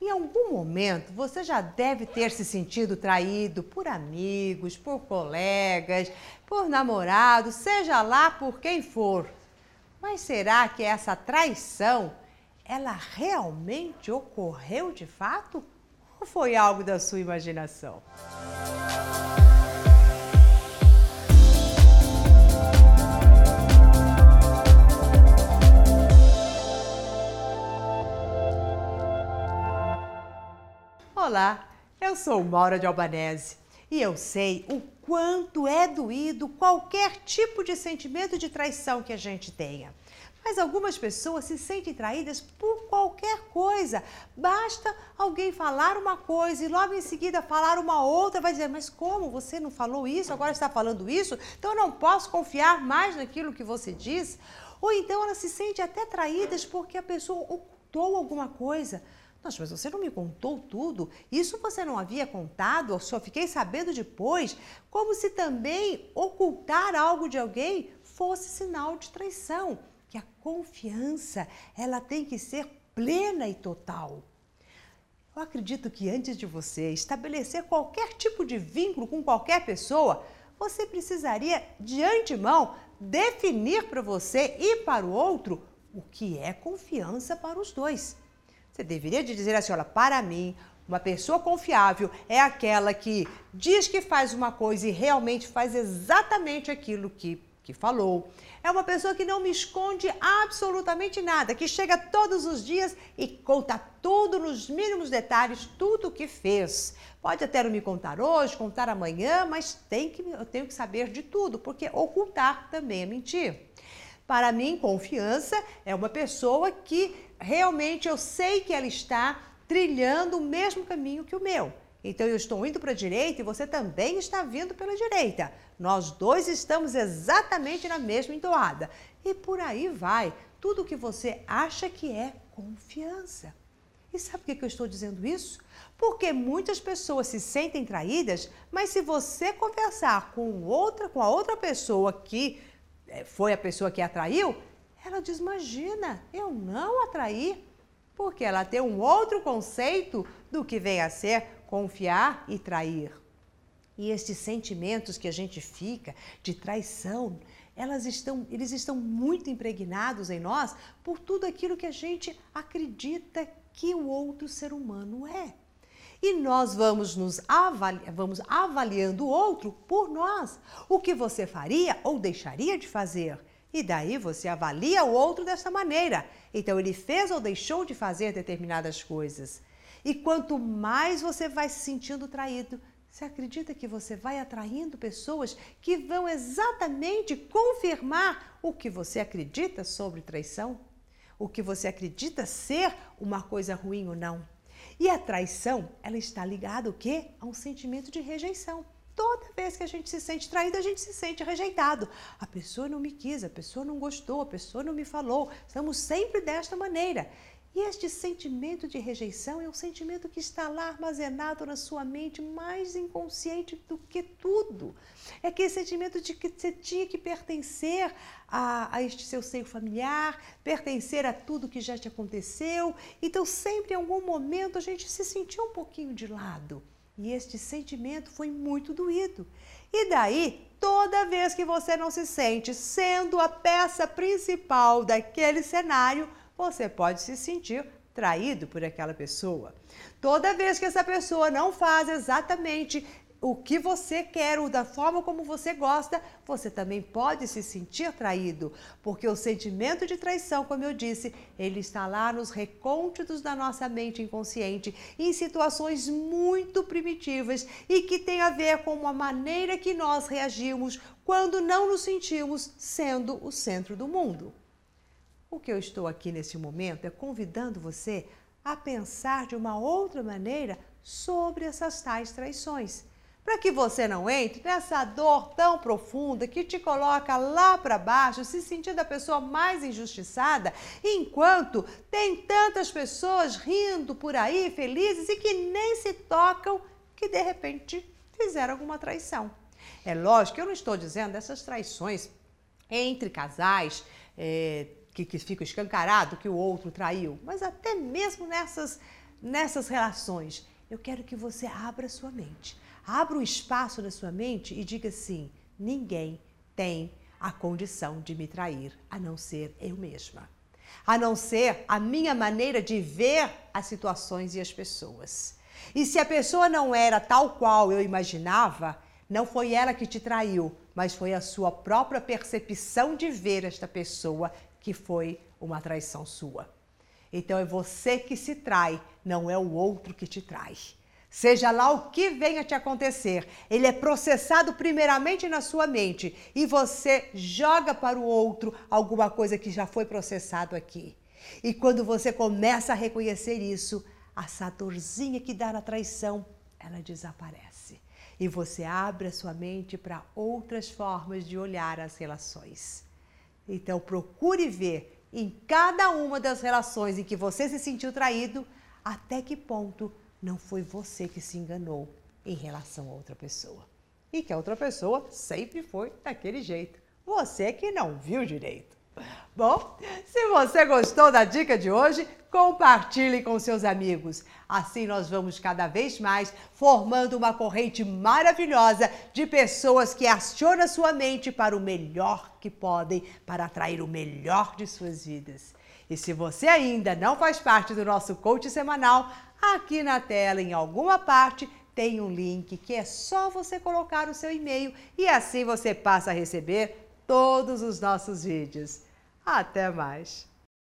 Em algum momento você já deve ter se sentido traído por amigos, por colegas, por namorado, seja lá por quem for. Mas será que essa traição ela realmente ocorreu de fato ou foi algo da sua imaginação? Olá, eu sou Maura de Albanese e eu sei o quanto é doído qualquer tipo de sentimento de traição que a gente tenha. Mas algumas pessoas se sentem traídas por qualquer coisa. Basta alguém falar uma coisa e logo em seguida falar uma outra, vai dizer: Mas como você não falou isso, agora está falando isso? Então eu não posso confiar mais naquilo que você diz. Ou então elas se sentem até traídas porque a pessoa ocultou alguma coisa. Nossa, mas você não me contou tudo? Isso você não havia contado? Eu só fiquei sabendo depois? Como se também ocultar algo de alguém fosse sinal de traição. Que a confiança, ela tem que ser plena e total. Eu acredito que antes de você estabelecer qualquer tipo de vínculo com qualquer pessoa, você precisaria, de antemão, definir para você e para o outro o que é confiança para os dois. Você deveria dizer assim, olha, para mim, uma pessoa confiável é aquela que diz que faz uma coisa e realmente faz exatamente aquilo que, que falou. É uma pessoa que não me esconde absolutamente nada, que chega todos os dias e conta tudo nos mínimos detalhes, tudo o que fez. Pode até não me contar hoje, contar amanhã, mas tem que, eu tenho que saber de tudo, porque ocultar também é mentir. Para mim, confiança é uma pessoa que realmente eu sei que ela está trilhando o mesmo caminho que o meu. Então eu estou indo para a direita e você também está vindo pela direita. Nós dois estamos exatamente na mesma entoada. E por aí vai. Tudo que você acha que é confiança. E sabe por que eu estou dizendo isso? Porque muitas pessoas se sentem traídas, mas se você conversar com outra, com a outra pessoa que eh, foi a pessoa que atraiu, ela diz: Imagina, eu não atraí, porque ela tem um outro conceito do que vem a ser confiar e trair. E estes sentimentos que a gente fica de traição, elas estão, eles estão muito impregnados em nós por tudo aquilo que a gente acredita que o outro ser humano é. E nós vamos nos avali vamos avaliando o outro por nós. O que você faria ou deixaria de fazer? E daí você avalia o outro dessa maneira. Então ele fez ou deixou de fazer determinadas coisas. E quanto mais você vai se sentindo traído, você acredita que você vai atraindo pessoas que vão exatamente confirmar o que você acredita sobre traição? O que você acredita ser uma coisa ruim ou não? E a traição, ela está ligada o quê? A um sentimento de rejeição. Toda vez que a gente se sente traído, a gente se sente rejeitado. A pessoa não me quis, a pessoa não gostou, a pessoa não me falou. Estamos sempre desta maneira. E este sentimento de rejeição é um sentimento que está lá armazenado na sua mente, mais inconsciente do que tudo. É aquele sentimento de que você tinha que pertencer a, a este seu seio familiar, pertencer a tudo que já te aconteceu. Então, sempre em algum momento, a gente se sentiu um pouquinho de lado. E este sentimento foi muito doído. E daí, toda vez que você não se sente sendo a peça principal daquele cenário, você pode se sentir traído por aquela pessoa. Toda vez que essa pessoa não faz exatamente o que você quer ou da forma como você gosta, você também pode se sentir traído, porque o sentimento de traição, como eu disse, ele está lá nos recônditos da nossa mente inconsciente, em situações muito primitivas e que tem a ver com a maneira que nós reagimos quando não nos sentimos sendo o centro do mundo. O que eu estou aqui nesse momento é convidando você a pensar de uma outra maneira sobre essas tais traições para que você não entre nessa dor tão profunda que te coloca lá para baixo, se sentindo a pessoa mais injustiçada, enquanto tem tantas pessoas rindo por aí, felizes e que nem se tocam que de repente fizeram alguma traição. É lógico que eu não estou dizendo essas traições entre casais. É, que, que fica escancarado que o outro traiu, mas até mesmo nessas nessas relações, eu quero que você abra sua mente. Abra um espaço na sua mente e diga assim: ninguém tem a condição de me trair, a não ser eu mesma. A não ser a minha maneira de ver as situações e as pessoas. E se a pessoa não era tal qual eu imaginava, não foi ela que te traiu, mas foi a sua própria percepção de ver esta pessoa que foi uma traição sua. Então é você que se trai, não é o outro que te trai. Seja lá o que venha te acontecer, ele é processado primeiramente na sua mente e você joga para o outro alguma coisa que já foi processado aqui. E quando você começa a reconhecer isso, essa dorzinha que dá na traição, ela desaparece. E você abre a sua mente para outras formas de olhar as relações. Então procure ver em cada uma das relações em que você se sentiu traído, até que ponto não foi você que se enganou em relação a outra pessoa. E que a outra pessoa sempre foi daquele jeito. Você que não viu direito. Bom, se você gostou da dica de hoje, compartilhe com seus amigos. Assim nós vamos cada vez mais formando uma corrente maravilhosa de pessoas que acionam sua mente para o melhor que podem, para atrair o melhor de suas vidas. E se você ainda não faz parte do nosso coach semanal, aqui na tela, em alguma parte, tem um link que é só você colocar o seu e-mail e assim você passa a receber todos os nossos vídeos. Até mais!